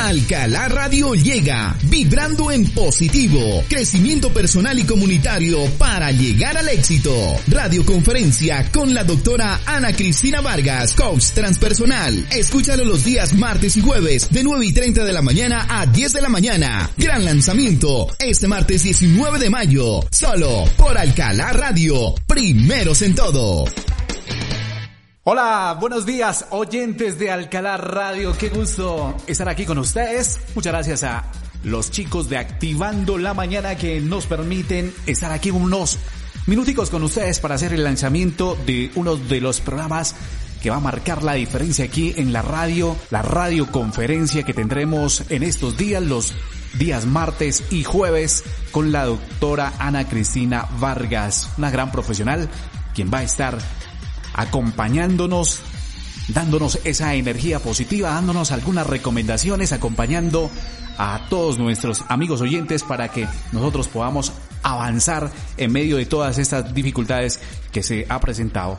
Alcalá Radio llega, vibrando en positivo, crecimiento personal y comunitario para llegar al éxito. Radioconferencia con la doctora Ana Cristina Vargas, coach transpersonal. Escúchalo los días martes y jueves de 9 y 30 de la mañana a 10 de la mañana. Gran lanzamiento este martes 19 de mayo, solo por Alcalá Radio, primeros en todo. Hola, buenos días, oyentes de Alcalá Radio. Qué gusto estar aquí con ustedes. Muchas gracias a los chicos de Activando la Mañana que nos permiten estar aquí unos minuticos con ustedes para hacer el lanzamiento de uno de los programas que va a marcar la diferencia aquí en la radio, la radioconferencia que tendremos en estos días, los días martes y jueves, con la doctora Ana Cristina Vargas, una gran profesional, quien va a estar acompañándonos, dándonos esa energía positiva, dándonos algunas recomendaciones, acompañando a todos nuestros amigos oyentes para que nosotros podamos avanzar en medio de todas estas dificultades que se ha presentado.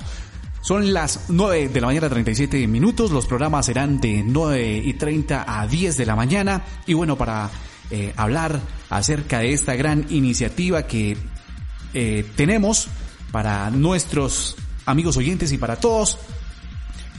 Son las 9 de la mañana 37 minutos, los programas serán de 9 y 30 a 10 de la mañana y bueno, para eh, hablar acerca de esta gran iniciativa que eh, tenemos para nuestros amigos oyentes y para todos.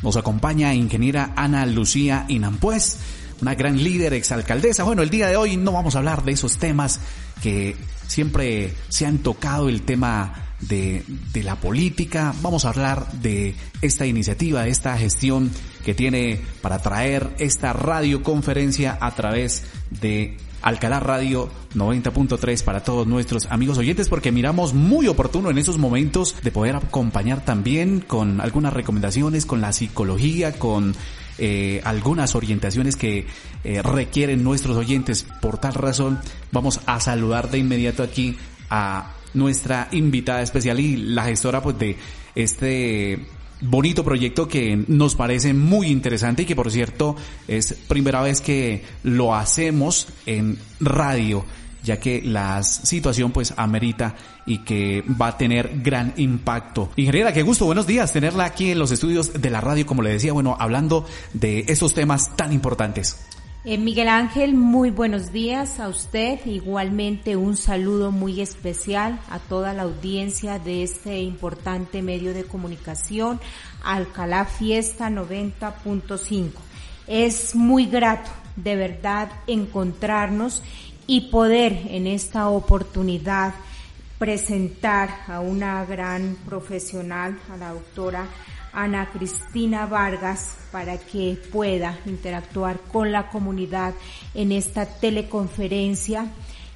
Nos acompaña ingeniera Ana Lucía Inampuez, una gran líder exalcaldesa. Bueno, el día de hoy no vamos a hablar de esos temas que siempre se han tocado, el tema de, de la política. Vamos a hablar de esta iniciativa, de esta gestión que tiene para traer esta radioconferencia a través de Alcalá Radio 90.3 para todos nuestros amigos oyentes porque miramos muy oportuno en esos momentos de poder acompañar también con algunas recomendaciones, con la psicología, con eh, algunas orientaciones que eh, requieren nuestros oyentes. Por tal razón, vamos a saludar de inmediato aquí a nuestra invitada especial y la gestora pues de este bonito proyecto que nos parece muy interesante y que por cierto es primera vez que lo hacemos en radio ya que la situación pues amerita y que va a tener gran impacto. Ingeniera, qué gusto, buenos días tenerla aquí en los estudios de la radio, como le decía, bueno, hablando de estos temas tan importantes. Eh, Miguel Ángel, muy buenos días a usted. Igualmente un saludo muy especial a toda la audiencia de este importante medio de comunicación, Alcalá Fiesta 90.5. Es muy grato, de verdad, encontrarnos y poder en esta oportunidad presentar a una gran profesional, a la doctora Ana Cristina Vargas para que pueda interactuar con la comunidad en esta teleconferencia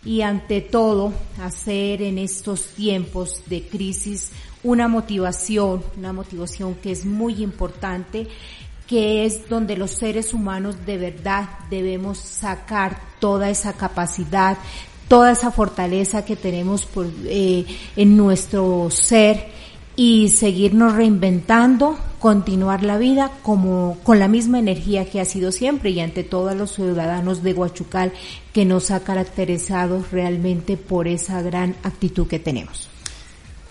y ante todo hacer en estos tiempos de crisis una motivación, una motivación que es muy importante, que es donde los seres humanos de verdad debemos sacar toda esa capacidad, toda esa fortaleza que tenemos por, eh, en nuestro ser y seguirnos reinventando, continuar la vida como con la misma energía que ha sido siempre y ante todo a los ciudadanos de Huachucal que nos ha caracterizado realmente por esa gran actitud que tenemos.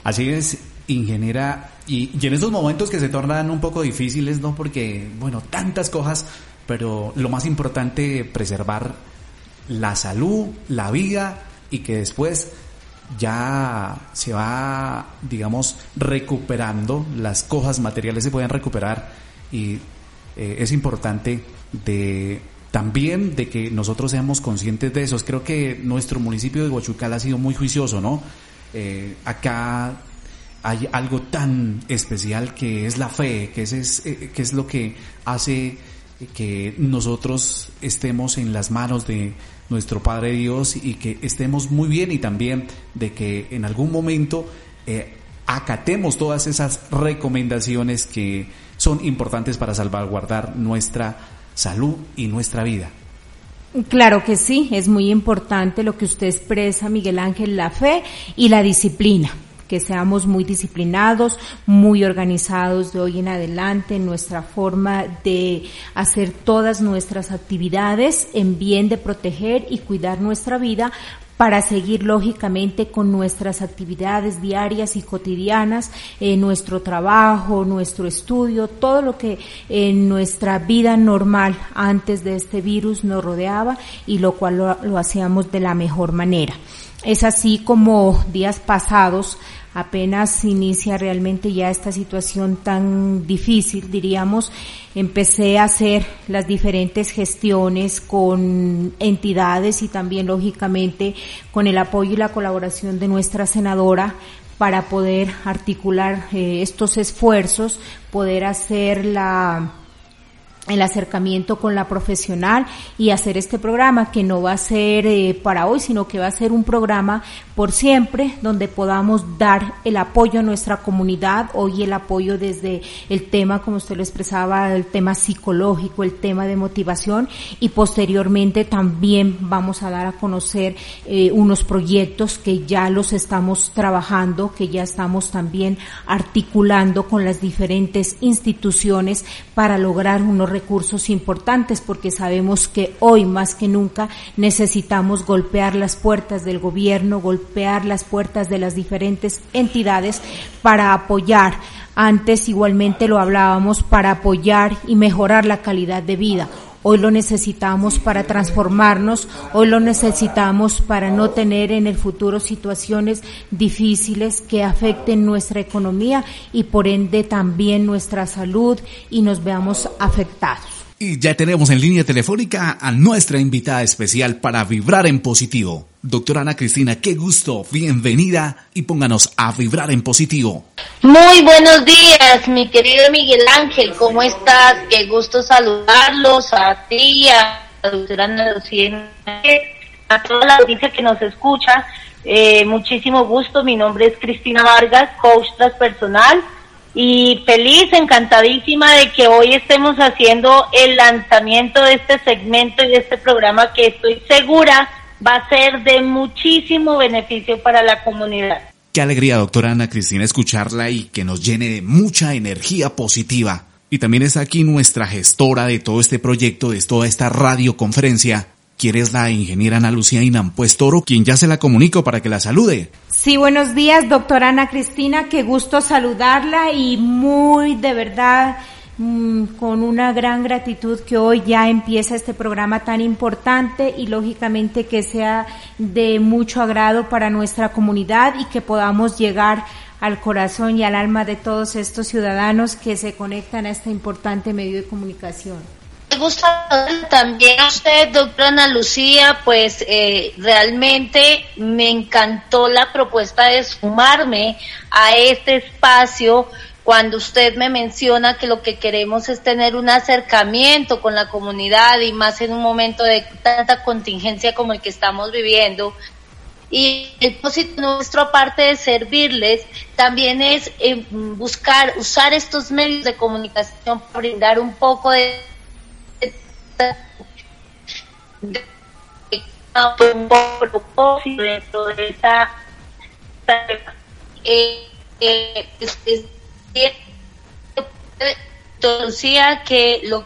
Así es, ingeniera, y, y en esos momentos que se tornan un poco difíciles, ¿no? Porque, bueno, tantas cosas, pero lo más importante, preservar la salud, la vida y que después ya se va, digamos, recuperando, las cosas materiales se pueden recuperar y eh, es importante de también de que nosotros seamos conscientes de eso. Creo que nuestro municipio de Huachucal ha sido muy juicioso, ¿no? Eh, acá hay algo tan especial que es la fe, que es, eh, que es lo que hace que nosotros estemos en las manos de, nuestro Padre Dios y que estemos muy bien y también de que en algún momento eh, acatemos todas esas recomendaciones que son importantes para salvaguardar nuestra salud y nuestra vida. Claro que sí, es muy importante lo que usted expresa, Miguel Ángel, la fe y la disciplina que seamos muy disciplinados, muy organizados de hoy en adelante en nuestra forma de hacer todas nuestras actividades en bien de proteger y cuidar nuestra vida para seguir lógicamente con nuestras actividades diarias y cotidianas, eh, nuestro trabajo, nuestro estudio, todo lo que en nuestra vida normal antes de este virus nos rodeaba y lo cual lo hacíamos de la mejor manera. Es así como días pasados apenas inicia realmente ya esta situación tan difícil, diríamos, empecé a hacer las diferentes gestiones con entidades y también lógicamente con el apoyo y la colaboración de nuestra senadora para poder articular eh, estos esfuerzos, poder hacer la el acercamiento con la profesional y hacer este programa que no va a ser eh, para hoy, sino que va a ser un programa por siempre donde podamos dar el apoyo a nuestra comunidad, hoy el apoyo desde el tema, como usted lo expresaba, el tema psicológico, el tema de motivación y posteriormente también vamos a dar a conocer eh, unos proyectos que ya los estamos trabajando, que ya estamos también articulando con las diferentes instituciones para lograr unos recursos importantes porque sabemos que hoy más que nunca necesitamos golpear las puertas del gobierno, golpear las puertas de las diferentes entidades para apoyar. Antes igualmente lo hablábamos para apoyar y mejorar la calidad de vida hoy lo necesitamos para transformarnos, hoy lo necesitamos para no tener en el futuro situaciones difíciles que afecten nuestra economía y por ende también nuestra salud y nos veamos afectados. Ya tenemos en línea telefónica a nuestra invitada especial para vibrar en positivo. Doctora Ana Cristina, qué gusto, bienvenida y pónganos a vibrar en positivo. Muy buenos días, mi querido Miguel Ángel, ¿cómo estás? Qué gusto saludarlos a ti, a la doctora Ana Lucía, a toda la audiencia que nos escucha. Eh, muchísimo gusto, mi nombre es Cristina Vargas, coach transpersonal y feliz, encantadísima de que hoy estemos haciendo el lanzamiento de este segmento y de este programa que estoy segura va a ser de muchísimo beneficio para la comunidad. Qué alegría, doctora Ana Cristina, escucharla y que nos llene de mucha energía positiva. Y también es aquí nuestra gestora de todo este proyecto, de toda esta radioconferencia, ¿Quieres la ingeniera Ana Lucía Inampues Toro, quien ya se la comunico para que la salude? Sí, buenos días, doctora Ana Cristina, qué gusto saludarla y muy de verdad mm, con una gran gratitud que hoy ya empieza este programa tan importante y lógicamente que sea de mucho agrado para nuestra comunidad y que podamos llegar al corazón y al alma de todos estos ciudadanos que se conectan a este importante medio de comunicación. Gusta también a usted, doctora Ana Lucía, pues eh, realmente me encantó la propuesta de sumarme a este espacio cuando usted me menciona que lo que queremos es tener un acercamiento con la comunidad y más en un momento de tanta contingencia como el que estamos viviendo. Y el propósito nuestro, aparte de servirles, también es eh, buscar, usar estos medios de comunicación para brindar un poco de un propósito dentro de esa eh, eh, que lo que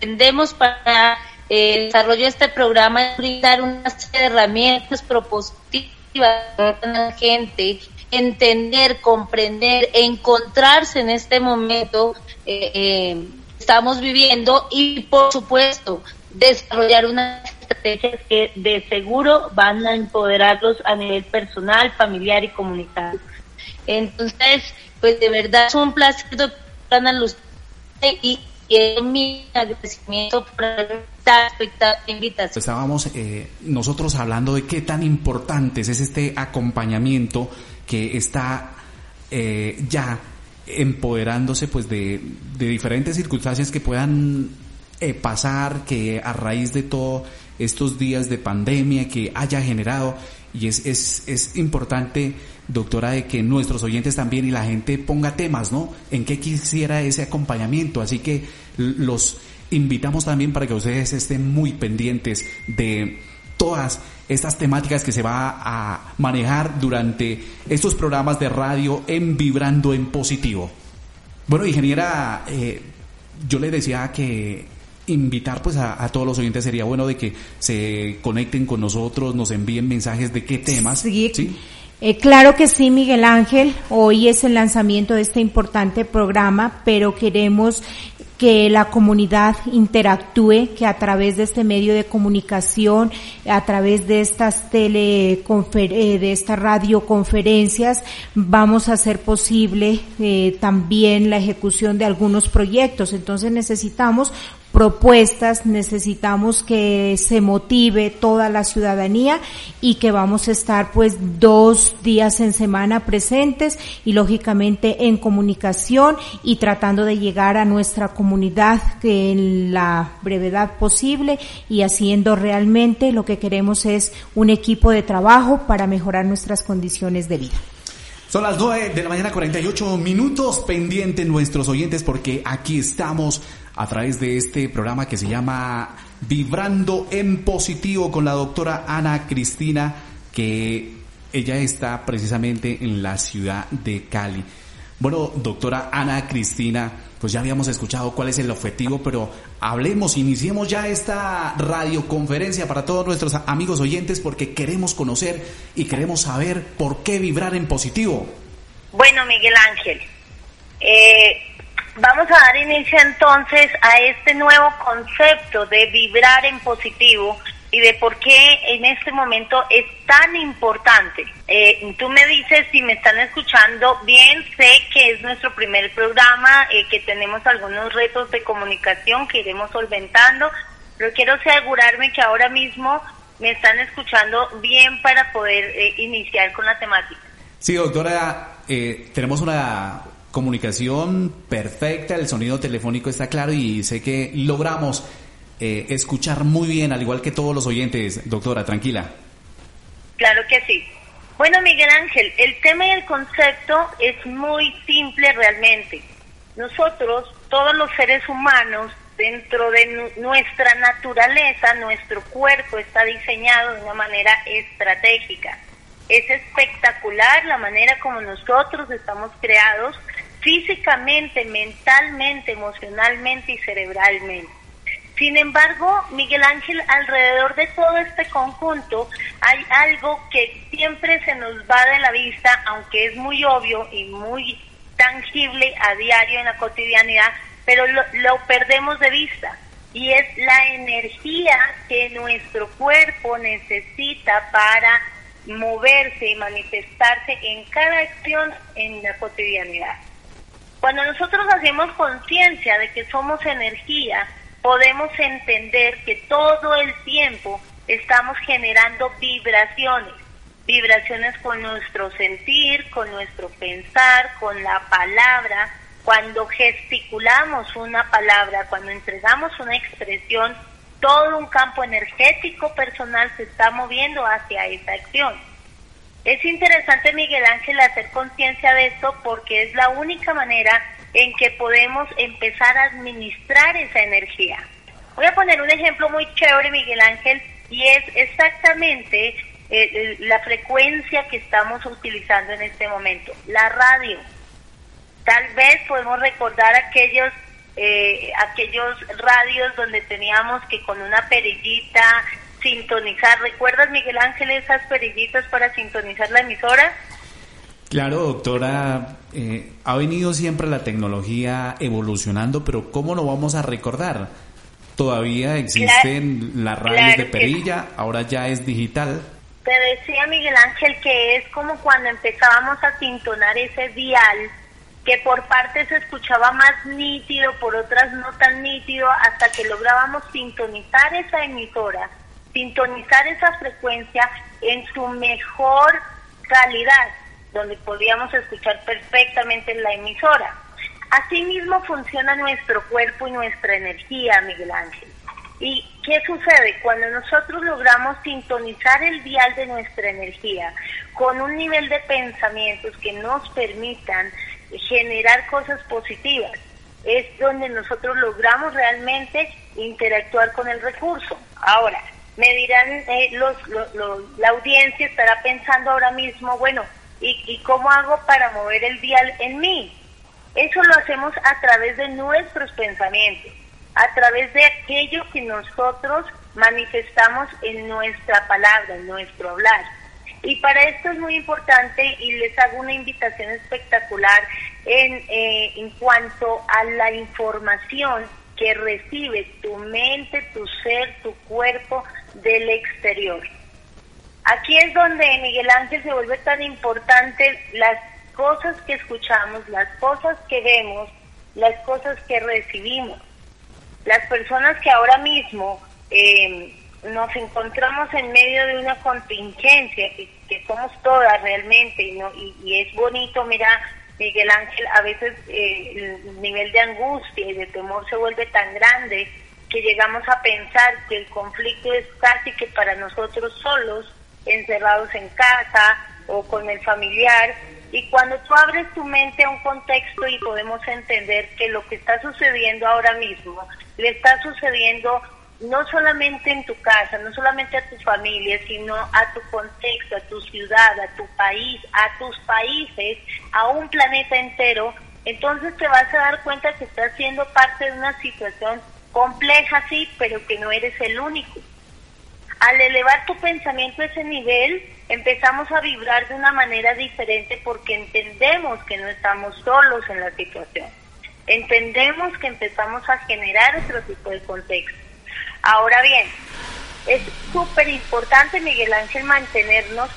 entendemos para el desarrollo de este programa es brindar una serie de herramientas propositivas a la gente, entender, comprender, encontrarse en este momento eh, eh estamos viviendo y por supuesto desarrollar unas estrategias que de seguro van a empoderarlos a nivel personal, familiar y comunitario. Entonces, pues de verdad es un placer, doctora Luz, y, y mi agradecimiento por esta invitación. Estábamos eh, nosotros hablando de qué tan importante es este acompañamiento que está eh, ya empoderándose pues de, de diferentes circunstancias que puedan eh, pasar, que a raíz de todos estos días de pandemia que haya generado, y es, es, es importante, doctora, de que nuestros oyentes también y la gente ponga temas, ¿no? En qué quisiera ese acompañamiento. Así que los invitamos también para que ustedes estén muy pendientes de todas estas temáticas que se va a manejar durante estos programas de radio en Vibrando en Positivo. Bueno, ingeniera, eh, yo le decía que invitar pues a, todos los oyentes sería bueno de que se conecten con nosotros, nos envíen mensajes de qué temas. Sí. Eh, claro que sí, Miguel Ángel. Hoy es el lanzamiento de este importante programa, pero queremos que la comunidad interactúe, que a través de este medio de comunicación, a través de estas teleconfer eh, de estas radioconferencias, vamos a hacer posible eh, también la ejecución de algunos proyectos. Entonces necesitamos propuestas, necesitamos que se motive toda la ciudadanía y que vamos a estar pues dos días en semana presentes y lógicamente en comunicación y tratando de llegar a nuestra comunidad en la brevedad posible y haciendo realmente lo que queremos es un equipo de trabajo para mejorar nuestras condiciones de vida. Son las 9 de la mañana 48 minutos pendientes nuestros oyentes porque aquí estamos a través de este programa que se llama Vibrando en Positivo con la doctora Ana Cristina, que ella está precisamente en la ciudad de Cali. Bueno, doctora Ana Cristina, pues ya habíamos escuchado cuál es el objetivo, pero hablemos, iniciemos ya esta radioconferencia para todos nuestros amigos oyentes porque queremos conocer y queremos saber por qué vibrar en positivo. Bueno, Miguel Ángel, eh, Vamos a dar inicio entonces a este nuevo concepto de vibrar en positivo y de por qué en este momento es tan importante. Eh, tú me dices si me están escuchando bien, sé que es nuestro primer programa, eh, que tenemos algunos retos de comunicación que iremos solventando, pero quiero asegurarme que ahora mismo me están escuchando bien para poder eh, iniciar con la temática. Sí, doctora, tenemos una comunicación perfecta, el sonido telefónico está claro y sé que logramos eh, escuchar muy bien, al igual que todos los oyentes. Doctora, tranquila. Claro que sí. Bueno, Miguel Ángel, el tema y el concepto es muy simple realmente. Nosotros, todos los seres humanos, dentro de nuestra naturaleza, nuestro cuerpo está diseñado de una manera estratégica. Es espectacular la manera como nosotros estamos creados físicamente, mentalmente, emocionalmente y cerebralmente. Sin embargo, Miguel Ángel, alrededor de todo este conjunto hay algo que siempre se nos va de la vista, aunque es muy obvio y muy tangible a diario en la cotidianidad, pero lo, perdemos de vista y es la energía que nuestro cuerpo necesita para moverse y manifestarse en cada acción en la cotidianidad. Cuando nosotros hacemos conciencia de que somos energía, podemos entender que todo el tiempo estamos generando vibraciones, vibraciones con nuestro sentir, con nuestro pensar, con la palabra. Cuando gesticulamos una palabra, cuando entregamos una expresión, todo un campo energético personal se está moviendo hacia esa acción. Es interesante, Miguel Ángel, hacer conciencia de esto porque es la única manera en que podemos empezar a administrar esa energía. Voy a poner un ejemplo muy chévere, Miguel Ángel, y es exactamente eh, la frecuencia que estamos utilizando en este momento, la radio. Tal vez podemos recordar aquellos eh, aquellos radios donde teníamos que con una perillita sintonizar. ¿Recuerdas, Miguel Ángel, esas perillitas para sintonizar la emisora? Claro, doctora, eh, ha venido siempre la tecnología evolucionando, pero ¿cómo lo vamos a recordar? Todavía existen las radios de perilla, ahora ya es digital. Te decía Miguel Ángel que es como cuando empezábamos a sintonar ese dial, que por partes se escuchaba más nítido, por otras no tan nítido, hasta que lográbamos sintonizar esa emisora sintonizar esa frecuencia en su mejor calidad, donde podíamos escuchar perfectamente la emisora. Asimismo funciona nuestro cuerpo y nuestra energía, Miguel Ángel. ¿Y qué sucede? Cuando nosotros logramos sintonizar el dial de nuestra energía con un nivel de pensamientos que nos permitan generar cosas positivas, es donde nosotros logramos realmente interactuar con el recurso. Ahora, me dirán, eh, los, la audiencia estará pensando ahora mismo, bueno, ¿y, ¿y cómo hago para mover el dial en mí? Eso lo hacemos a través de nuestros pensamientos, a través de aquello que nosotros manifestamos en nuestra palabra, en nuestro hablar. Y para esto es muy importante y les hago una invitación espectacular en, eh, en cuanto a la información que recibe tu mente, tu ser, tu cuerpo del exterior. Aquí es donde Miguel Ángel se vuelve tan importante las cosas que escuchamos, las cosas que vemos, las cosas que recibimos. Las personas que ahora mismo eh, nos encontramos en medio de una contingencia, que, somos todas realmente, y, no, y, es bonito, mira, Miguel Ángel, a veces eh, el nivel de angustia y de temor se vuelve tan grande que llegamos a pensar que el conflicto es casi que para nosotros solos, encerrados en casa o con el familiar. Y cuando tú abres tu mente a un contexto y podemos entender que lo que está sucediendo ahora mismo le está sucediendo no solamente en tu casa, no solamente a tu familia, sino a tu contexto, a tu ciudad, a tu país, a tus países, a un planeta entero, entonces te vas a dar cuenta que estás siendo parte de una situación compleja, sí, pero que no eres el único. Al elevar tu pensamiento a ese nivel, empezamos a vibrar de una manera diferente porque entendemos que no estamos solos en la situación. Entendemos que empezamos a generar otro tipo de contexto. Ahora bien, es súper importante, Miguel Ángel, mantenernos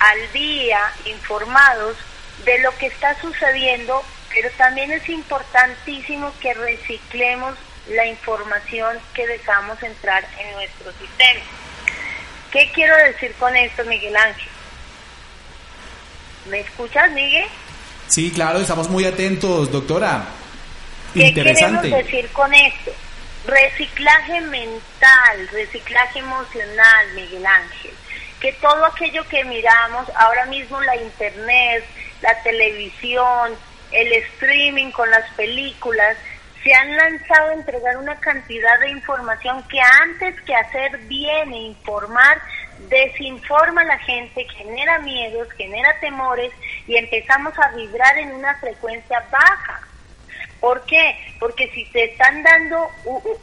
al día, informados de lo que está sucediendo, pero también es importantísimo que reciclemos la información que dejamos entrar en nuestro sistema. ¿Qué quiero decir con esto, Miguel Ángel? ¿Me escuchas, Miguel? Sí, claro, estamos muy atentos, doctora. ¿Qué Interesante. queremos decir con esto? Reciclaje mental, reciclaje emocional, Miguel Ángel. Que todo aquello que miramos, ahora mismo la internet, la televisión, el streaming con las películas, se han lanzado a entregar una cantidad de información que antes que hacer bien e informar, desinforma a la gente, genera miedos, genera temores y empezamos a vibrar en una frecuencia baja. ¿Por qué? Porque si te están dando,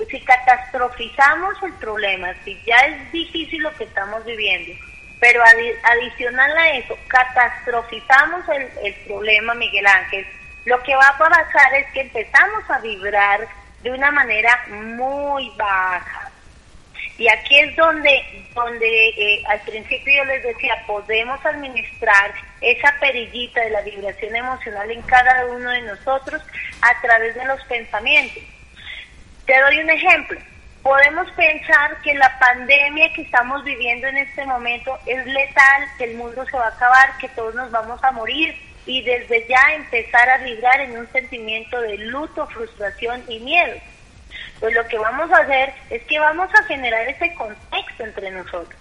si catastrofizamos el problema, si ya es difícil lo que estamos viviendo, pero adicional a eso, catastrofizamos el, el problema, Miguel Ángel, lo que va a pasar es que empezamos a vibrar de una manera muy baja. Y aquí es donde, donde eh, al principio yo les decía, podemos administrar esa perillita de la vibración emocional en cada uno de nosotros a través de los pensamientos. Te doy un ejemplo. Podemos pensar que la pandemia que estamos viviendo en este momento es letal, que el mundo se va a acabar, que todos nos vamos a morir y desde ya empezar a vibrar en un sentimiento de luto, frustración y miedo pues lo que vamos a hacer es que vamos a generar ese contexto entre nosotros.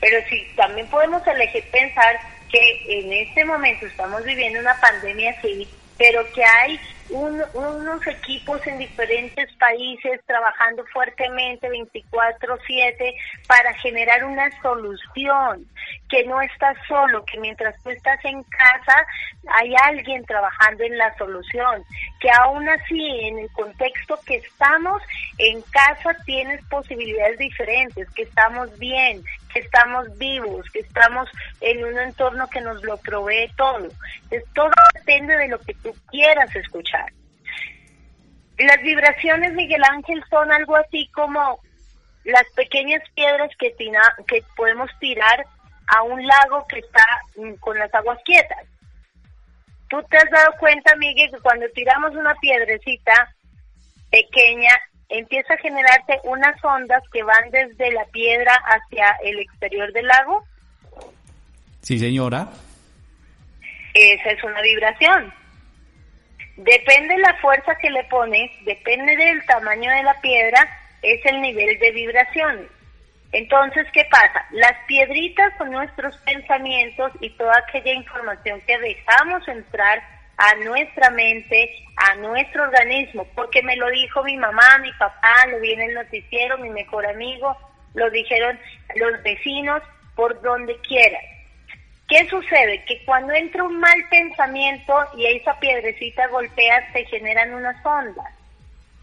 Pero si también podemos elegir pensar que en este momento estamos viviendo una pandemia así, pero que hay unos equipos en diferentes países trabajando fuertemente 24/7 para generar una solución, que no estás solo, que mientras tú estás en casa hay alguien trabajando en la solución, que aún así en el contexto que estamos en casa tienes posibilidades diferentes, que estamos bien, que estamos vivos, que estamos en un entorno que nos lo provee todo. Entonces, todo depende de lo que tú quieras escuchar. Las vibraciones, Miguel Ángel, son algo así como las pequeñas piedras que, que podemos tirar a un lago que está con las aguas quietas. Tú te has dado cuenta, Miguel, que cuando tiramos una piedrecita pequeña, empieza a generarse unas ondas que van desde la piedra hacia el exterior del lago. Sí, señora. Esa es una vibración. Depende de la fuerza que le pones, depende del tamaño de la piedra, es el nivel de vibración. Entonces, ¿qué pasa? Las piedritas son nuestros pensamientos y toda aquella información que dejamos entrar a nuestra mente, a nuestro organismo, porque me lo dijo mi mamá, mi papá, lo vi en el noticiero, mi mejor amigo, lo dijeron los vecinos, por donde quiera. ¿Qué sucede? Que cuando entra un mal pensamiento y esa piedrecita golpea, se generan unas ondas.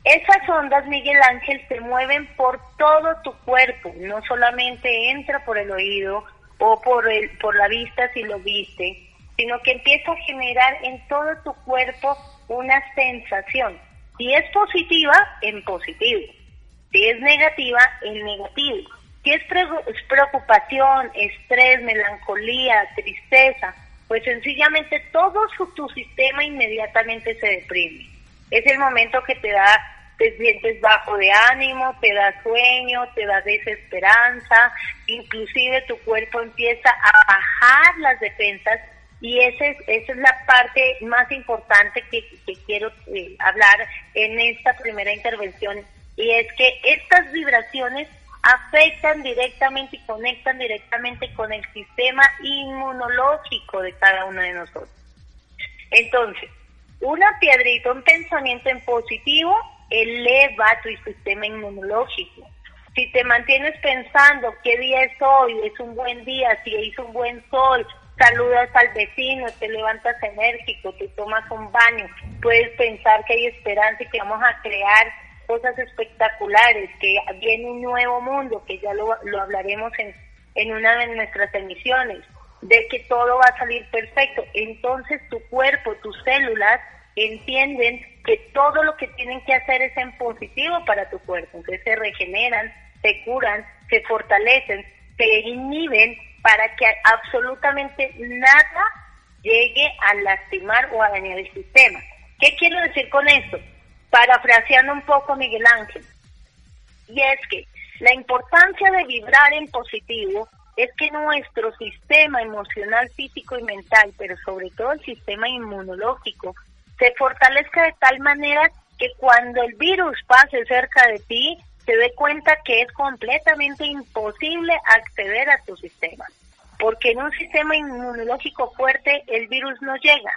Esas ondas, Miguel Ángel, se mueven por todo tu cuerpo, no solamente entra por el oído o por, el, por la vista si lo viste, sino que empieza a generar en todo tu cuerpo una sensación. Si es positiva, en positivo. Si es negativa, en negativo. Si es preocupación, estrés, melancolía, tristeza, pues sencillamente todo tu sistema inmediatamente se deprime. Es el momento que te da, te sientes bajo de ánimo, te da sueño, te da desesperanza, inclusive tu cuerpo empieza a bajar las defensas y esa es, esa es la parte más importante que, quiero eh, hablar en esta primera intervención y es que estas vibraciones afectan directamente y conectan directamente con el sistema inmunológico de cada uno de nosotros. Entonces, una piedrita, un pensamiento en positivo, eleva tu sistema inmunológico. Si te mantienes pensando qué día es hoy, es un buen día, si hizo un buen sol, saludas al vecino, te levantas enérgico, te tomas un baño, puedes pensar que hay esperanza y que vamos a crear cosas espectaculares, que viene un nuevo mundo, que ya lo, lo hablaremos en, en una de nuestras emisiones, de que todo va a salir perfecto. Entonces tu cuerpo, tus células entienden que todo lo que tienen que hacer es en positivo para tu cuerpo. Entonces se regeneran, se curan, se fortalecen, se inhiben para que absolutamente nada llegue a lastimar o a dañar el sistema. ¿Qué quiero decir con esto? Parafraseando un poco Miguel Ángel, y es que la importancia de vibrar en positivo es que nuestro sistema emocional, físico y mental, pero sobre todo el sistema inmunológico, se fortalezca de tal manera que cuando el virus pase cerca de ti, se dé cuenta que es completamente imposible acceder a tu sistema. Porque en un sistema inmunológico fuerte el virus no llega.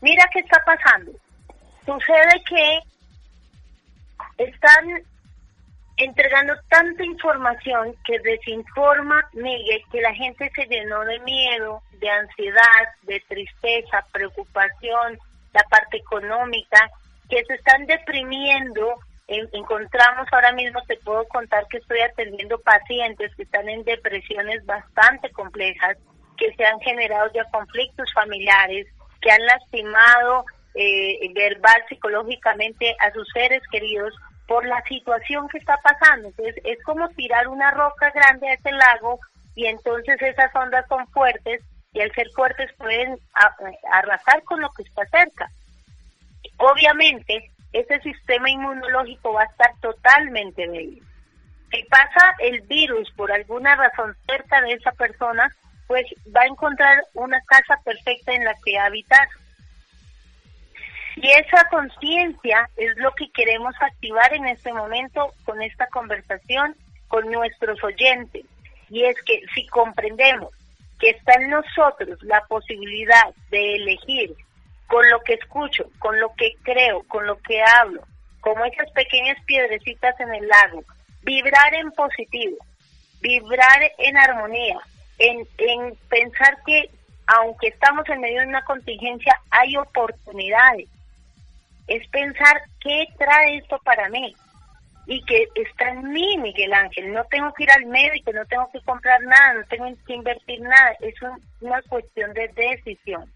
Mira qué está pasando. Sucede que están entregando tanta información que desinforma, Miguel, que la gente se llenó de miedo, de ansiedad, de tristeza, preocupación, la parte económica, que se están deprimiendo. encontramos ahora mismo, te puedo contar que estoy atendiendo pacientes que están en depresiones bastante complejas, que se han generado ya conflictos familiares, que han lastimado eh, verbal, psicológicamente a sus seres queridos por la situación que está pasando. Entonces es como tirar una roca grande a ese lago y entonces esas ondas son fuertes y al ser fuertes pueden arrasar con lo que está cerca. Obviamente ese sistema inmunológico va a estar totalmente débil. Si pasa el virus por alguna razón cerca de esa persona, pues va a encontrar una casa perfecta en la que habitar. Y esa conciencia es lo que queremos activar en este momento con esta conversación con nuestros oyentes. Y es que si comprendemos que está en nosotros la posibilidad de elegir con lo que escucho, con lo que creo, con lo que hablo, como esas pequeñas piedrecitas en el lago, vibrar en positivo, vibrar en armonía, en, en pensar que aunque estamos en medio de una contingencia, hay oportunidades es pensar qué trae esto para mí y que está en mí, Miguel Ángel. No tengo que ir al médico, no tengo que comprar nada, no tengo que invertir nada. Es una cuestión de decisión.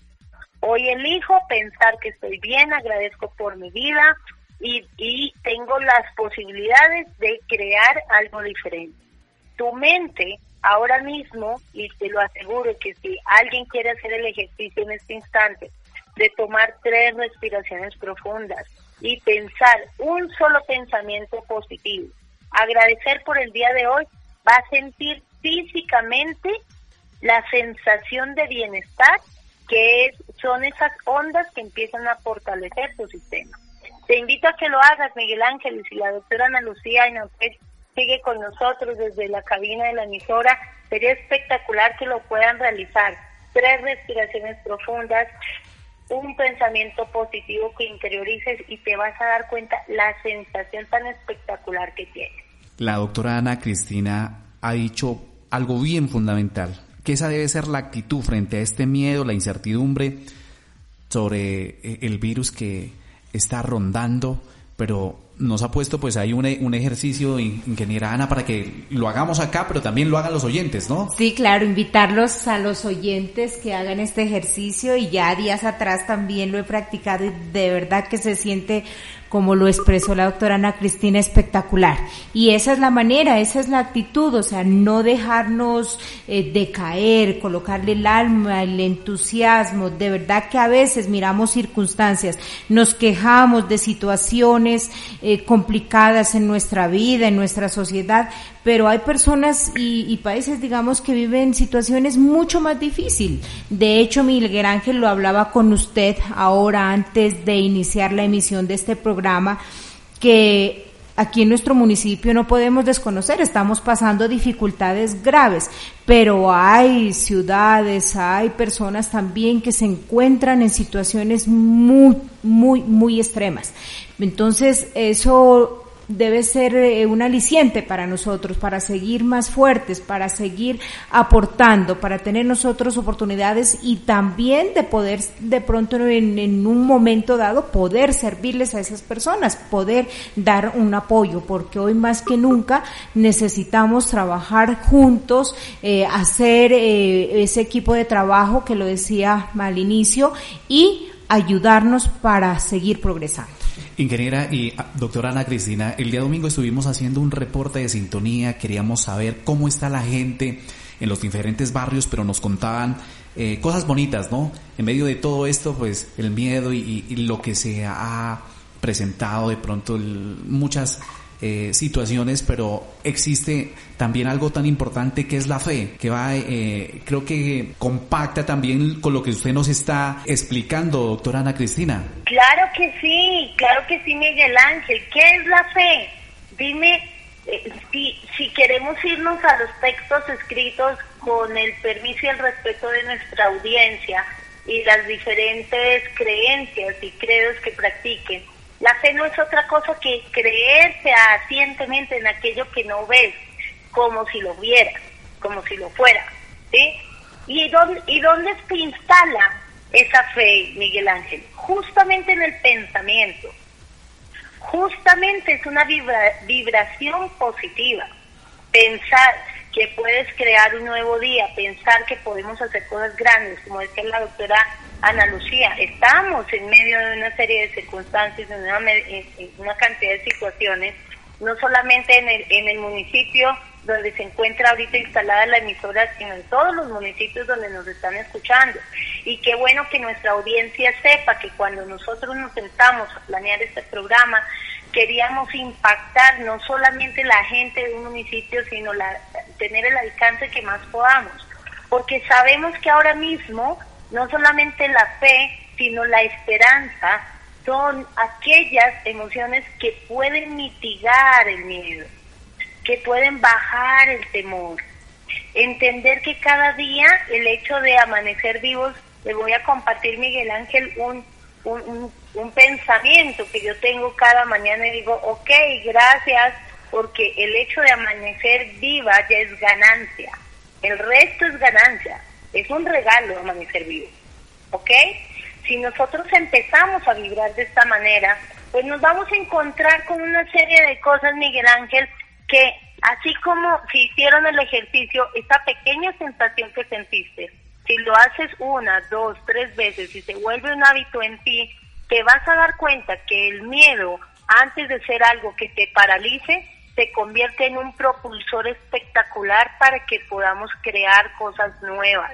Hoy elijo pensar que estoy bien, agradezco por mi vida y, y tengo las posibilidades de crear algo diferente. Tu mente ahora mismo, y te lo aseguro que si alguien quiere hacer el ejercicio en este instante, de tomar tres respiraciones profundas y pensar un solo pensamiento positivo. Agradecer por el día de hoy, va a sentir físicamente la sensación de bienestar que son esas ondas que empiezan a fortalecer tu sistema. Te invito a que lo hagas, Miguel Ángel, y si la doctora Ana Lucía Inopez sigue con nosotros desde la cabina de la emisora, sería espectacular que lo puedan realizar. Tres respiraciones profundas, un pensamiento positivo que interiorices y te vas a dar cuenta la sensación tan espectacular que tienes. La doctora Ana Cristina ha dicho algo bien fundamental, que esa debe ser la actitud frente a este miedo, la incertidumbre sobre eh, el virus que está rondando, pero nos ha puesto pues ahí un, un, ejercicio, ingeniera Ana, para que lo hagamos acá, pero también lo hagan los oyentes, ¿no? Sí, claro, invitarlos a los oyentes que hagan este ejercicio y ya días atrás también lo he practicado y de verdad que se siente como lo expresó la doctora Ana Cristina, espectacular. Y esa es la manera, esa es la actitud, o sea, no dejarnos eh, decaer, colocarle el alma, el entusiasmo. De verdad que a veces miramos circunstancias, nos quejamos de situaciones eh, complicadas en nuestra vida, en nuestra sociedad, pero hay personas y, países, digamos, que viven situaciones mucho más difíciles. De hecho, Miguel Ángel lo hablaba con usted ahora antes de iniciar la emisión de este programa, que aquí en nuestro municipio no podemos desconocer, estamos pasando dificultades graves, pero hay ciudades, hay personas también que se encuentran en situaciones muy, muy, muy extremas. Entonces, eso debe ser eh, un aliciente para nosotros, para seguir más fuertes, para seguir aportando, para tener nosotros oportunidades y también de poder de pronto en, un momento dado poder servirles a esas personas, poder dar un apoyo, porque hoy más que nunca necesitamos trabajar juntos, eh, hacer eh, ese equipo de trabajo que lo decía al inicio y ayudarnos para seguir progresando. Ingeniera y ah, doctora Ana Cristina, el día domingo estuvimos haciendo un reporte de sintonía, queríamos saber cómo está la gente en los diferentes barrios, pero nos contaban eh, cosas bonitas, ¿no? En medio de todo esto, pues el miedo y, lo que se ha presentado de pronto, muchas eh, situaciones, pero existe también algo tan importante que es la fe, que va, eh, creo que compacta también con lo que usted nos está explicando, doctora Ana Cristina. Claro que sí, claro que sí, Miguel Ángel. ¿Qué es la fe? Dime eh, si, si queremos irnos a los textos escritos con el permiso y el respeto de nuestra audiencia y las diferentes creencias y credos que practiquen la fe no es otra cosa que creer fehacientemente en aquello que no ves, como si lo vieras, como si lo fuera. ¿sí? ¿Y dónde, ¿Y dónde se instala esa fe, Miguel Ángel? Justamente en el pensamiento. Justamente es una vibración positiva. Pensar que puedes crear un nuevo día, pensar que podemos hacer cosas grandes, como decía la doctora Ana Lucía, estamos en medio de una serie de circunstancias, en una, una cantidad de situaciones, no solamente en el, en el municipio donde se encuentra ahorita instalada la emisora, sino en todos los municipios donde nos están escuchando. Y qué bueno que nuestra audiencia sepa que cuando nosotros nos sentamos a planear este programa, queríamos impactar no solamente la gente de un municipio, sino la, tener el alcance que más podamos. Porque sabemos que ahora mismo no solamente la fe, sino la esperanza, son aquellas emociones que pueden mitigar el miedo, que pueden bajar el temor. Entender que cada día el hecho de amanecer vivos, le voy a compartir Miguel Ángel un, un, un pensamiento que yo tengo cada mañana y digo, ok, gracias, porque el hecho de amanecer viva ya es ganancia, el resto es ganancia es un regalo amanecer vivo. ¿Ok? Si nosotros empezamos a vibrar de esta manera, pues nos vamos a encontrar con una serie de cosas, Miguel Ángel, que así como si hicieron el ejercicio, esa pequeña sensación que sentiste, si lo haces una, dos, tres veces y se vuelve un hábito en ti, te vas a dar cuenta que el miedo, antes de ser algo que te paralice, se convierte en un propulsor espectacular para que podamos crear cosas nuevas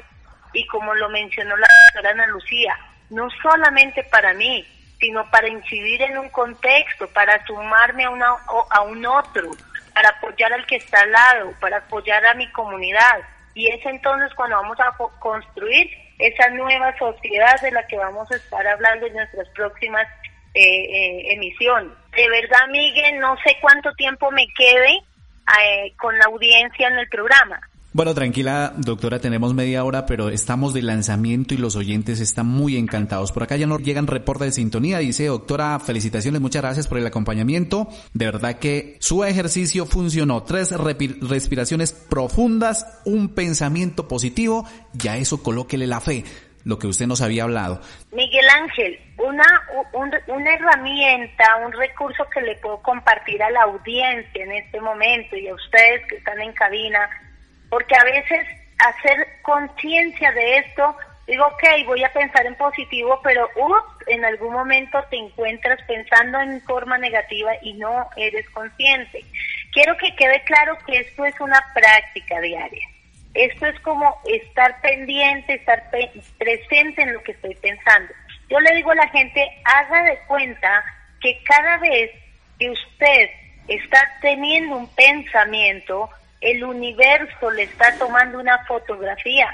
y como lo mencionó la doctora Ana Lucía, no solamente para mí, sino para incidir en un contexto, para sumarme a, una, a un otro, para apoyar al que está al lado, para apoyar a mi comunidad. Y es entonces cuando vamos a construir esa nueva sociedad de la que vamos a estar hablando en nuestras próximas eh, eh, emisiones. De verdad, Miguel, no sé cuánto tiempo me quede eh, con la audiencia en el programa. Bueno, tranquila, doctora, tenemos media hora, pero estamos de lanzamiento y los oyentes están muy encantados. Por acá ya nos llegan reportes de sintonía. Dice, doctora, felicitaciones, muchas gracias por el acompañamiento. De verdad que su ejercicio funcionó. Tres respiraciones profundas, un pensamiento positivo, ya eso colóquele la fe lo que usted nos había hablado. Miguel Ángel, una, una herramienta, un recurso que le puedo compartir a la audiencia en este momento y a ustedes que están en cabina, porque a veces hacer conciencia de esto, digo, ok, voy a pensar en positivo, pero en algún momento te encuentras pensando en forma negativa y no eres consciente. Quiero que quede claro que esto es una práctica diaria. Esto es como estar pendiente, estar presente en lo que estoy pensando. Yo le digo a la gente, haga de cuenta que cada vez que usted está teniendo un pensamiento, el universo le está tomando una fotografía.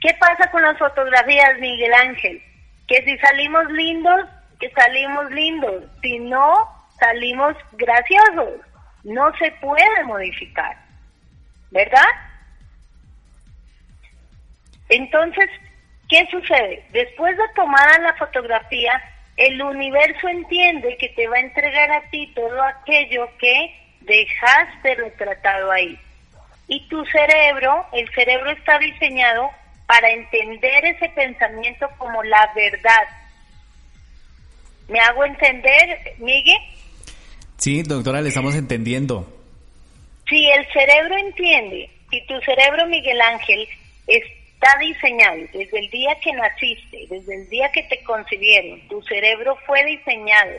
¿Qué pasa con las fotografías, Miguel Ángel? Que si salimos lindos, que salimos lindos. Si no, salimos graciosos. No se puede modificar. ¿verdad? Entonces, ¿qué sucede? Después de tomada la fotografía, el universo entiende que te va a entregar a ti todo aquello que dejaste retratado ahí. Y tu cerebro, el cerebro está diseñado para entender ese pensamiento como la verdad. ¿Me hago entender, Miguel? Sí, doctora, le estamos entendiendo. Si el cerebro entiende, si tu cerebro, Miguel Ángel, está diseñado desde el día que naciste, desde el día que te concibieron, tu cerebro fue diseñado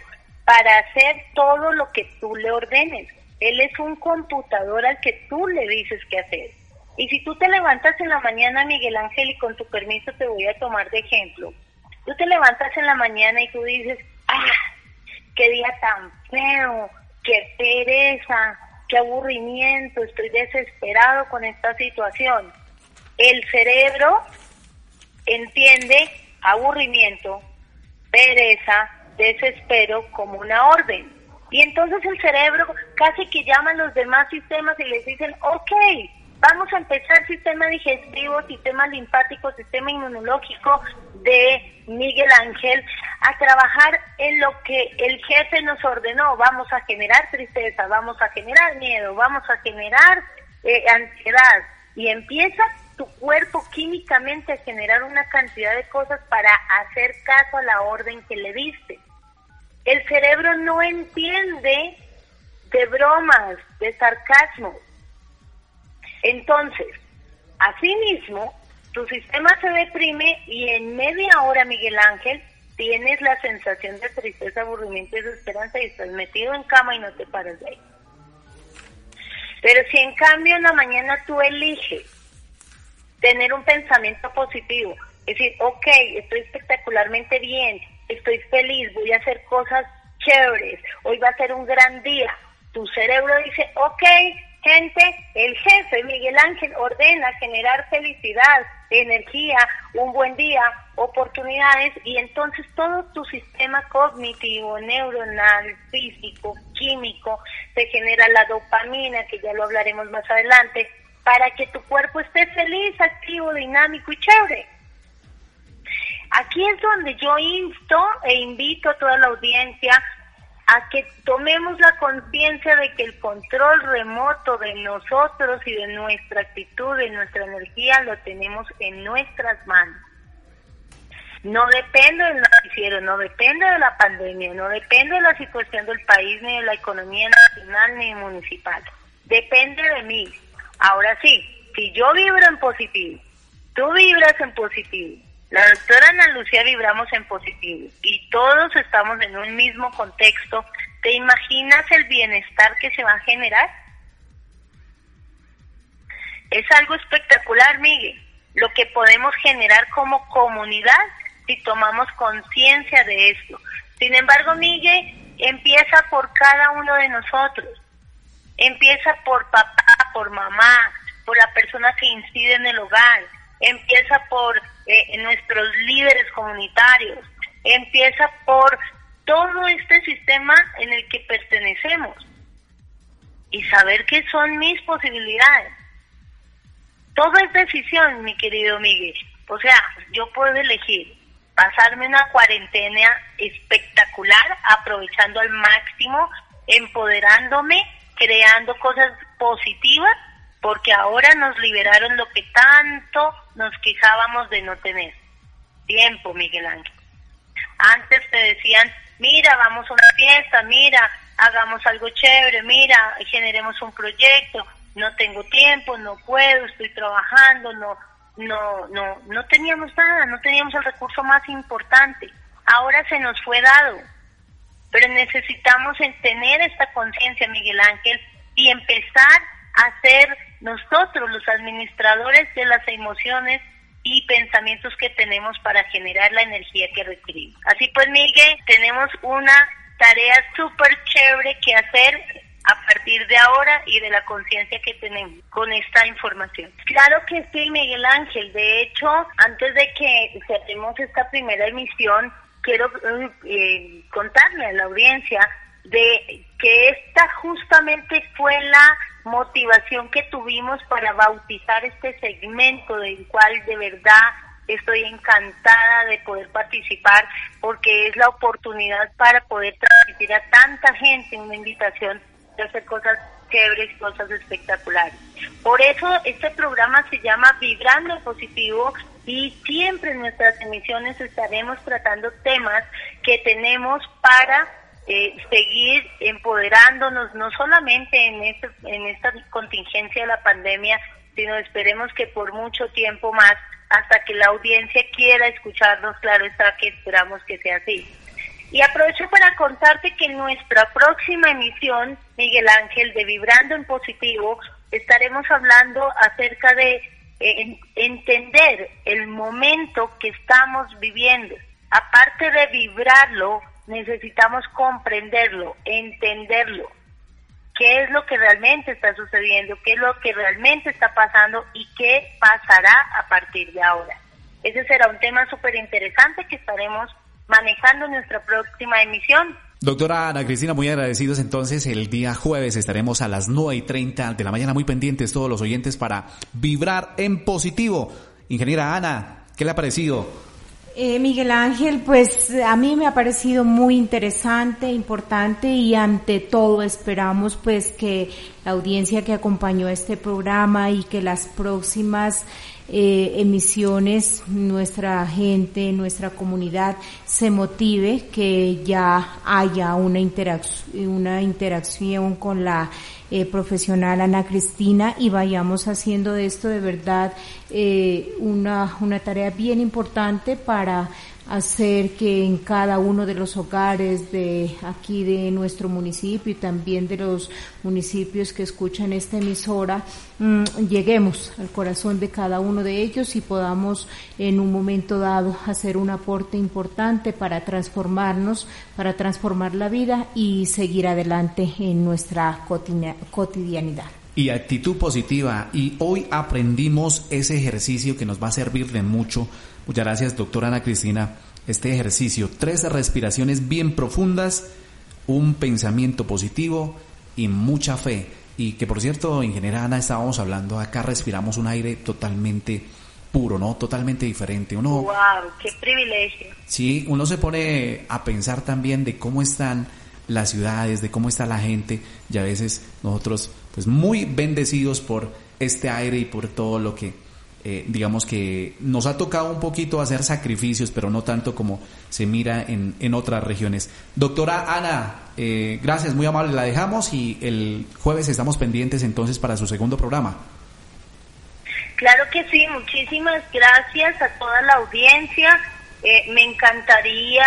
para hacer todo lo que tú le ordenes. Él es un computador al que tú le dices qué hacer. Y si tú te levantas en la mañana, Miguel Ángel, y con tu permiso te voy a tomar de ejemplo, tú te levantas en la mañana y tú dices, ah, qué día tan feo, qué pereza, qué aburrimiento, estoy desesperado con esta situación. El cerebro entiende aburrimiento, pereza, desespero como una orden. Y entonces el cerebro casi que llama a los demás sistemas y les dicen, ok, vamos a empezar sistema digestivo, sistema linfático, sistema inmunológico de Miguel Ángel a trabajar en lo que el jefe nos ordenó. Vamos a generar tristeza, vamos a generar miedo, vamos a generar eh, ansiedad. Y empieza tu cuerpo químicamente a generar una cantidad de cosas para hacer caso a la orden que le diste. El cerebro no entiende de bromas, de sarcasmo. Entonces, asimismo, tu sistema se deprime y en media hora, Miguel Ángel, tienes la sensación de tristeza, aburrimiento y desesperanza y estás metido en cama y no te paras de ahí. Pero si en cambio en la mañana tú eliges tener un pensamiento positivo, es decir, ok, estoy espectacularmente bien, estoy feliz, voy a hacer cosas chéveres, hoy va a ser un gran día, tu cerebro dice, ok, gente, el jefe Miguel Ángel ordena generar felicidad, energía, un buen día, oportunidades y entonces todo tu sistema cognitivo, neuronal, físico, químico, se genera la dopamina, que ya lo hablaremos más adelante, para que tu cuerpo esté feliz, activo, dinámico y chévere. Aquí es donde yo insto e invito a toda la audiencia a que tomemos la conciencia de que el control remoto de nosotros y de nuestra actitud, de nuestra energía, lo tenemos en nuestras manos. No depende del noticiero, no depende de la pandemia, no depende de la situación del país, ni de la economía nacional, ni municipal. Depende de mí. Ahora sí, si yo vibro en positivo, tú vibras en positivo, la doctora Ana Lucía vibramos en positivo y todos estamos en un mismo contexto. ¿Te imaginas el bienestar que se va a generar? Es algo espectacular, Miguel, lo que podemos generar como comunidad si tomamos conciencia de esto. Sin embargo, Miguel, empieza por cada uno de nosotros. Empieza por papá, por mamá, por la persona que incide en el hogar. Empieza por eh, nuestros líderes comunitarios, empieza por todo este sistema en el que pertenecemos y saber qué son mis posibilidades. todo es decisión, mi querido Miguel. O sea, yo puedo elegir pasarme una cuarentena espectacular, aprovechando al máximo, empoderándome, creando cosas positivas, porque ahora nos liberaron lo que tanto nos quejábamos de no tener. Tiempo, Miguel Ángel. Antes te decían, mira, vamos a una fiesta, mira, hagamos algo chévere, mira, generemos un proyecto, no tengo tiempo, no puedo, estoy trabajando, no, no, no, no teníamos nada, no teníamos el recurso más importante. Ahora se nos fue dado, pero necesitamos tener esta conciencia, Miguel Ángel, y empezar a ser nosotros los administradores de las emociones y pensamientos que tenemos para generar la energía que requerimos. Así pues, Miguel, tenemos una tarea súper chévere que hacer a partir de ahora y de la conciencia que tenemos con esta información. Claro que sí, Miguel Ángel. De hecho, antes de que cerremos esta primera emisión, quiero eh, contarle a la audiencia de que esta justamente fue la motivación que tuvimos para bautizar este segmento del cual de verdad estoy encantada de poder participar porque es la oportunidad para poder transmitir a tanta gente una invitación de hacer cosas chéveres, cosas espectaculares. Por eso este programa se llama Vibrando Positivo y siempre en nuestras emisiones estaremos tratando temas que tenemos para eh, seguir empoderándonos no solamente en, este, en esta contingencia de la pandemia, sino esperemos que por mucho tiempo más, hasta que la audiencia quiera escucharnos, claro está que esperamos que sea así. Y aprovecho para contarte que en nuestra próxima emisión, Miguel Ángel, de Vibrando en Positivo, estaremos hablando acerca de eh, entender el momento que estamos viviendo. Aparte de vibrarlo, necesitamos comprenderlo, entenderlo. ¿Qué es lo que realmente está sucediendo? ¿Qué es lo que realmente está pasando? ¿Y qué pasará a partir de ahora? Ese será un tema súper interesante que estaremos manejando en nuestra próxima emisión. Doctora Ana Cristina, muy agradecidos. Entonces, el día jueves estaremos a las 9 y 30 de la mañana, muy pendientes todos los oyentes para vibrar en positivo. Ingeniera Ana, ¿qué le ha parecido? Eh, Miguel Ángel, pues a mí me ha parecido muy interesante, importante y ante todo esperamos pues que la audiencia que acompañó este programa y que las próximas eh, emisiones, nuestra gente, nuestra comunidad se motive, que ya haya una, una interacción con la eh, profesional Ana Cristina y vayamos haciendo de esto de verdad eh, una, una tarea bien importante para hacer que en cada uno de los hogares de aquí de nuestro municipio y también de los municipios que escuchan esta emisora mm, lleguemos al corazón de cada uno de ellos y podamos en un momento dado hacer un aporte importante para transformarnos, para transformar la vida y seguir adelante en nuestra cotidianidad y actitud positiva. Y hoy aprendimos ese ejercicio que nos va a servir de mucho Muchas gracias, doctora Ana Cristina. Este ejercicio, tres respiraciones bien profundas, un pensamiento positivo y mucha fe. Y que por cierto, ingeniera Ana, estábamos hablando, acá respiramos un aire totalmente puro, ¿no? Totalmente diferente. Uno, ¡Wow! ¡Qué privilegio! Sí, uno se pone a pensar también de cómo están las ciudades, de cómo está la gente, y a veces nosotros, pues muy bendecidos por este aire y por todo lo que eh, digamos que nos ha tocado un poquito hacer sacrificios, pero no tanto como se mira en, en otras regiones. Doctora Ana, eh, gracias, muy amable, la dejamos y el jueves estamos pendientes entonces para su segundo programa. Claro que sí, muchísimas gracias a toda la audiencia. Eh, me encantaría,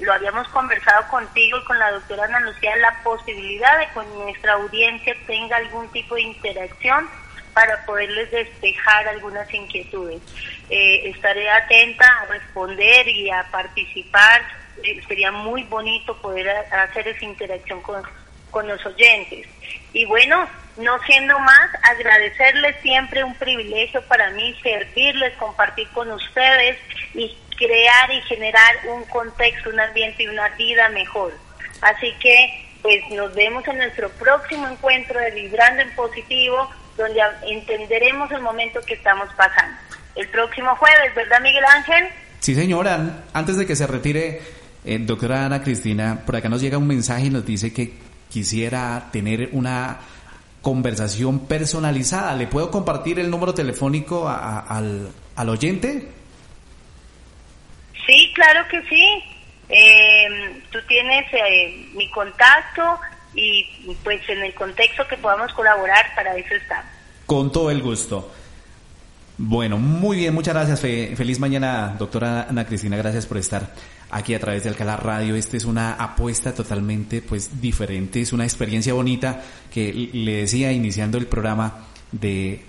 lo habíamos conversado contigo y con la doctora Ana Lucía, la posibilidad de que nuestra audiencia tenga algún tipo de interacción para poderles despejar algunas inquietudes. Eh, estaré atenta a responder y a participar. Eh, sería muy bonito poder hacer esa interacción con, con los oyentes. Y bueno, no siendo más, agradecerles siempre un privilegio para mí servirles, compartir con ustedes y crear y generar un contexto, un ambiente y una vida mejor. Así que, pues nos vemos en nuestro próximo encuentro de Vibrando en Positivo donde entenderemos el momento que estamos pasando. El próximo jueves, ¿verdad, Miguel Ángel? Sí, señora. Antes de que se retire, eh, doctora Ana Cristina, por acá nos llega un mensaje y nos dice que quisiera tener una conversación personalizada. ¿Le puedo compartir el número telefónico al, al oyente? Claro que sí. Eh, tú tienes eh, mi contacto y pues en el contexto que podamos colaborar, para eso estamos. Con todo el gusto. Bueno, muy bien, muchas gracias. feliz mañana, doctora Ana Cristina. Gracias por estar aquí a través de Alcalá Radio. Esta es una apuesta totalmente pues diferente, es una experiencia bonita que le decía iniciando el programa de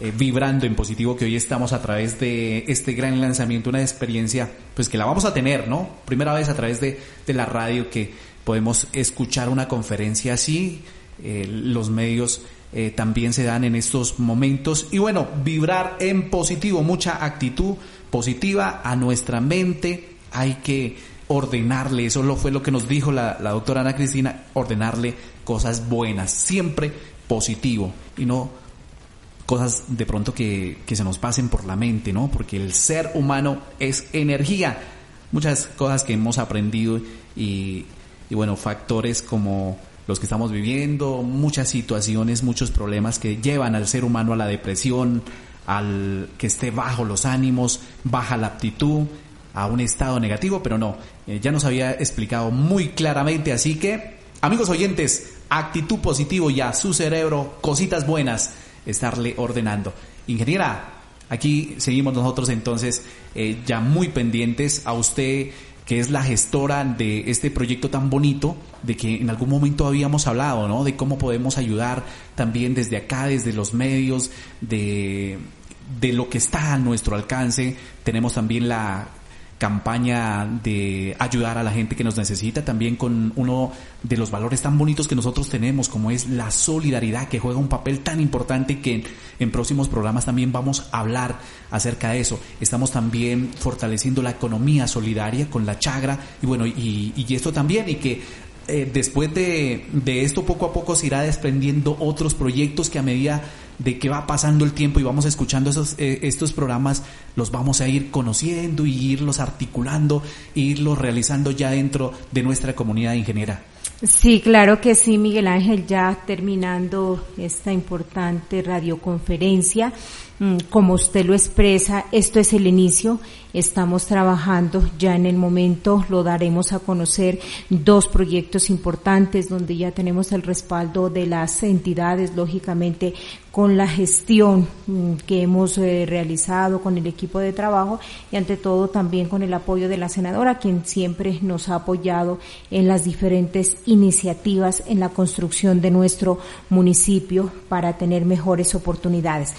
eh, vibrando en positivo que hoy estamos a través de este gran lanzamiento, una experiencia pues que la vamos a tener, ¿no? Primera vez a través de, de la radio que podemos escuchar una conferencia así, eh, los medios eh, también se dan en estos momentos y bueno, vibrar en positivo, mucha actitud positiva a nuestra mente, hay que ordenarle, eso lo fue lo que nos dijo la, la doctora Ana Cristina, ordenarle cosas buenas, siempre positivo y no cosas de pronto que, se nos pasen por la mente, ¿no? Porque el ser humano es energía. Muchas cosas que hemos aprendido y, y bueno, factores como los que estamos viviendo, muchas situaciones, muchos problemas que llevan al ser humano a la depresión, al que esté bajo los ánimos, baja la aptitud, a un estado negativo, pero no, eh, ya nos había explicado muy claramente, así que, amigos oyentes, actitud positivo ya, su cerebro, cositas buenas estarle ordenando. Ingeniera, aquí seguimos nosotros entonces eh, ya muy pendientes a usted que es la gestora de este proyecto tan bonito, de que en algún momento habíamos hablado, ¿no? De cómo podemos ayudar también desde acá, desde los medios, de, de lo que está a nuestro alcance. Tenemos también la campaña de ayudar a la gente que nos necesita, también con uno de los valores tan bonitos que nosotros tenemos, como es la solidaridad, que juega un papel tan importante que en, próximos programas también vamos a hablar acerca de eso. Estamos también fortaleciendo la economía solidaria con la chagra y bueno, y, esto también, y que eh, después de, de esto poco a poco se irá desprendiendo otros proyectos que a medida de que va pasando el tiempo y vamos escuchando esos, eh, estos programas, los vamos a ir conociendo y irlos articulando, irlos realizando ya dentro de nuestra comunidad ingeniera. Sí, claro que sí, Miguel Ángel, ya terminando esta importante radioconferencia. Mm, como usted lo expresa, esto es el inicio. Estamos trabajando ya en el momento, lo daremos a conocer dos proyectos importantes donde ya tenemos el respaldo de las entidades, lógicamente con la gestión mm, que hemos eh, realizado con el equipo de trabajo y ante todo también con el apoyo de la senadora, quien siempre nos ha apoyado en las diferentes iniciativas en la construcción de nuestro municipio para tener mejores oportunidades.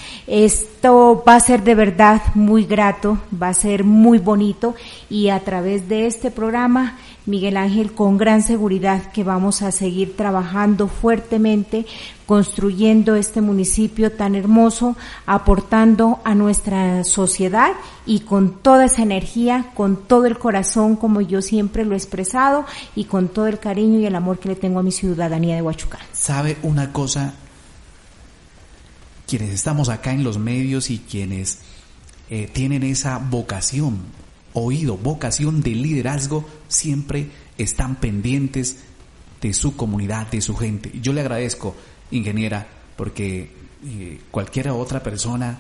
Esto va a ser de verdad muy grato, va a ser muy bonito y a través de este programa Miguel Ángel, con gran seguridad que vamos a seguir trabajando fuertemente, construyendo este municipio tan hermoso, aportando a nuestra sociedad y con toda esa energía, con todo el corazón, como yo siempre lo he expresado, y con todo el cariño y el amor que le tengo a mi ciudadanía de Huachucán. ¿Sabe una cosa? Quienes estamos acá en los medios y quienes eh, tienen esa vocación oído, vocación de liderazgo, siempre están pendientes de su comunidad, de su gente. Yo le agradezco, ingeniera, porque eh, cualquier otra persona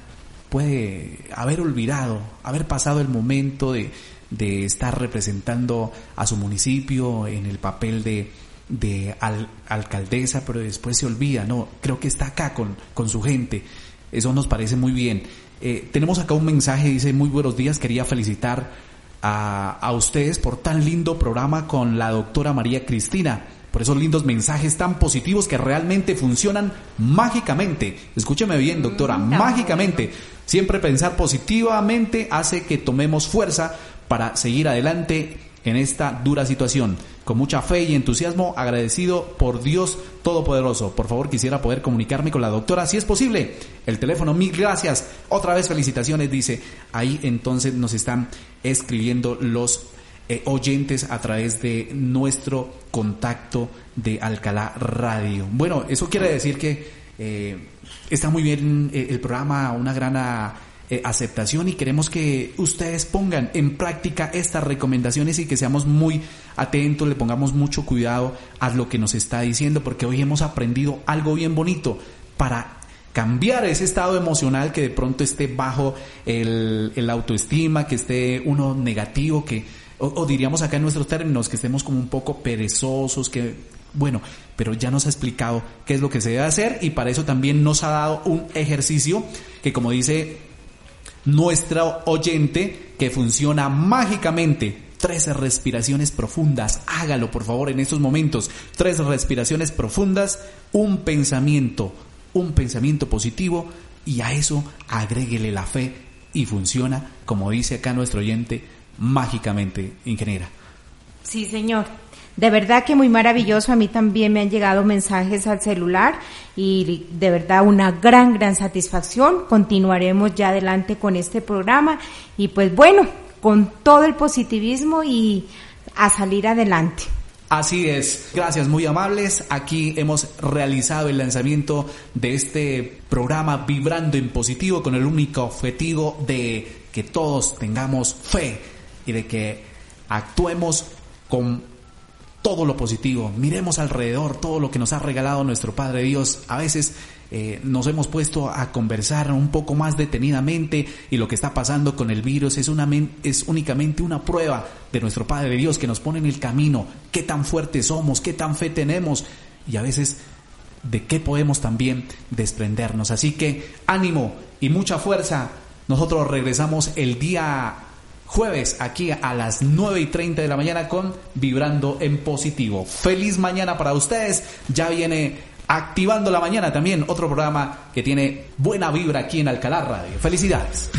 puede haber olvidado, haber pasado el momento de estar representando a su municipio en el papel de, de alcaldesa, pero después se olvida, no, creo que está acá con, con su gente. Eso nos parece muy bien. Eh, tenemos acá un mensaje, dice, muy buenos días, quería felicitar a, a ustedes por tan lindo programa con la doctora María Cristina por esos lindos mensajes tan positivos que realmente funcionan mágicamente. Escúcheme bien, doctora, mágicamente. Siempre pensar positivamente hace que tomemos fuerza para seguir adelante en esta dura situación. Con mucha fe y entusiasmo, agradecido por Dios Todopoderoso. Por favor, quisiera poder comunicarme con la doctora, si es posible. El teléfono, mil gracias. Otra vez felicitaciones, dice. Ahí entonces nos están escribiendo los eh, oyentes a través de nuestro contacto de Alcalá Radio. Bueno, eso quiere decir que está muy bien el programa, una gran eh, aceptación y queremos que ustedes pongan en práctica estas recomendaciones y que seamos muy atentos, le pongamos mucho cuidado a lo que nos está diciendo, porque hoy hemos aprendido algo bien bonito. Para cambiar ese estado emocional que de pronto esté bajo el, el autoestima, que esté uno negativo, que, o, o, diríamos acá en nuestros términos, que estemos como un poco perezosos, que, bueno, pero ya nos ha explicado qué es lo que se debe hacer y para eso también nos ha dado un ejercicio que como dice nuestro oyente que funciona mágicamente. Tres respiraciones profundas. Hágalo, por favor, en estos momentos. Tres respiraciones profundas, un pensamiento, un pensamiento positivo y a eso agréguele la fe y funciona, como dice acá nuestro oyente, mágicamente, ingeniera. Sí, señor. De verdad que muy maravilloso. A mí también me han llegado mensajes al celular y de verdad una gran, gran satisfacción. Continuaremos ya adelante con este programa y pues bueno, con todo el positivismo y a salir adelante. Así es, gracias, muy amables. Aquí hemos realizado el lanzamiento de este programa Vibrando en Positivo con el único objetivo de que todos tengamos fe y de que actuemos con todo lo positivo, miremos alrededor todo lo que nos ha regalado nuestro Padre Dios. A veces eh, nos hemos puesto a conversar un poco más detenidamente y lo que está pasando con el virus es, una, es únicamente una prueba de nuestro Padre Dios que nos pone en el camino, qué tan fuertes somos, qué tan fe tenemos y a veces de qué podemos también desprendernos. Así que ánimo y mucha fuerza. Nosotros regresamos el día jueves aquí a las 9 y 30 de la mañana con Vibrando en Positivo. Feliz mañana para ustedes. Ya viene Activando la Mañana también, otro programa que tiene buena vibra aquí en Alcalá Radio. Felicidades.